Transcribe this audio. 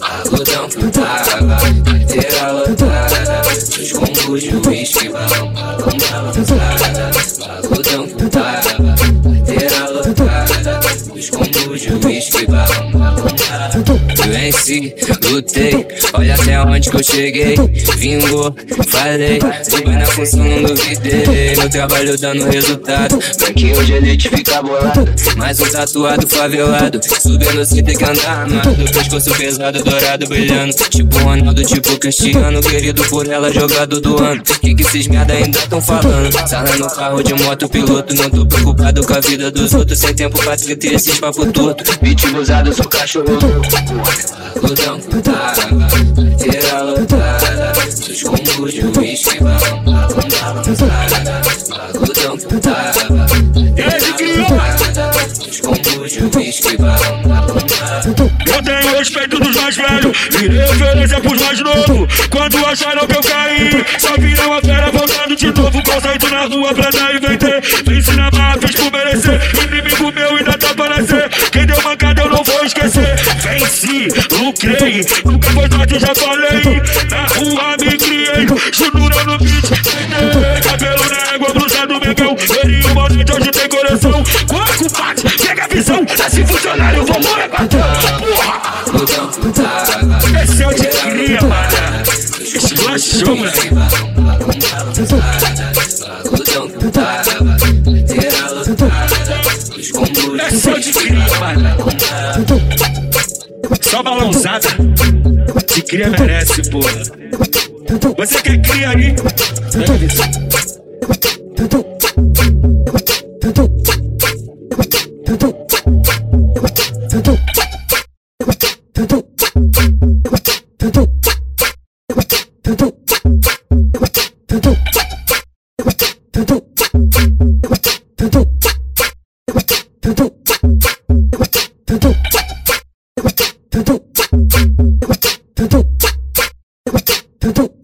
Algodão água, carteira lotada, os tudo, de tudo, vão tudo, tudo, tudo, tudo, tudo, tudo, tudo, os tudo, de tudo, vão Venci, lutei, olha até onde que eu cheguei. Vingou, falei, subi na função, não duvidei. Meu trabalho dando resultado. Branquinho de elite fica bolado. Mais um tatuado favelado. Subindo sem ter que andar armado. Pescoço pesado, dourado, brilhando. Tipo Ronaldo, tipo Cristiano. Querido por ela, jogado do ano. Que que esses merda ainda tão falando? Sala no carro de moto, piloto. Não tô preocupado com a vida dos outros. Sem tempo pra ter esses papo torto. Beat usado, sou cachorro. Algodão putada, carteira lotada. Dos combos de uísque, balão, balão, balão, Algodão putada, carteira lotada. Dos combos de uísque, balão, balão, Eu tenho respeito dos mais velhos e referência pros mais novos. Quando acharam que eu caí, só viram a fera voltando de novo. Conceito na rua pra dar e vender. Vence Venci, lucrei, nunca tarde, já falei. Na rua me criei, chinura no beat. Peguei cabelo na égua, blusa do megão. Ele o bonito hoje tem coração. Quanto bate, pega a visão. Esse funcionário, vou morrer patrão. Porra! Esse é o de cria, mano. Esculachou, moleque. Esse é de cria. Só balançada. Que cria merece, porra. Você quer cria aí? Tudo. 두둑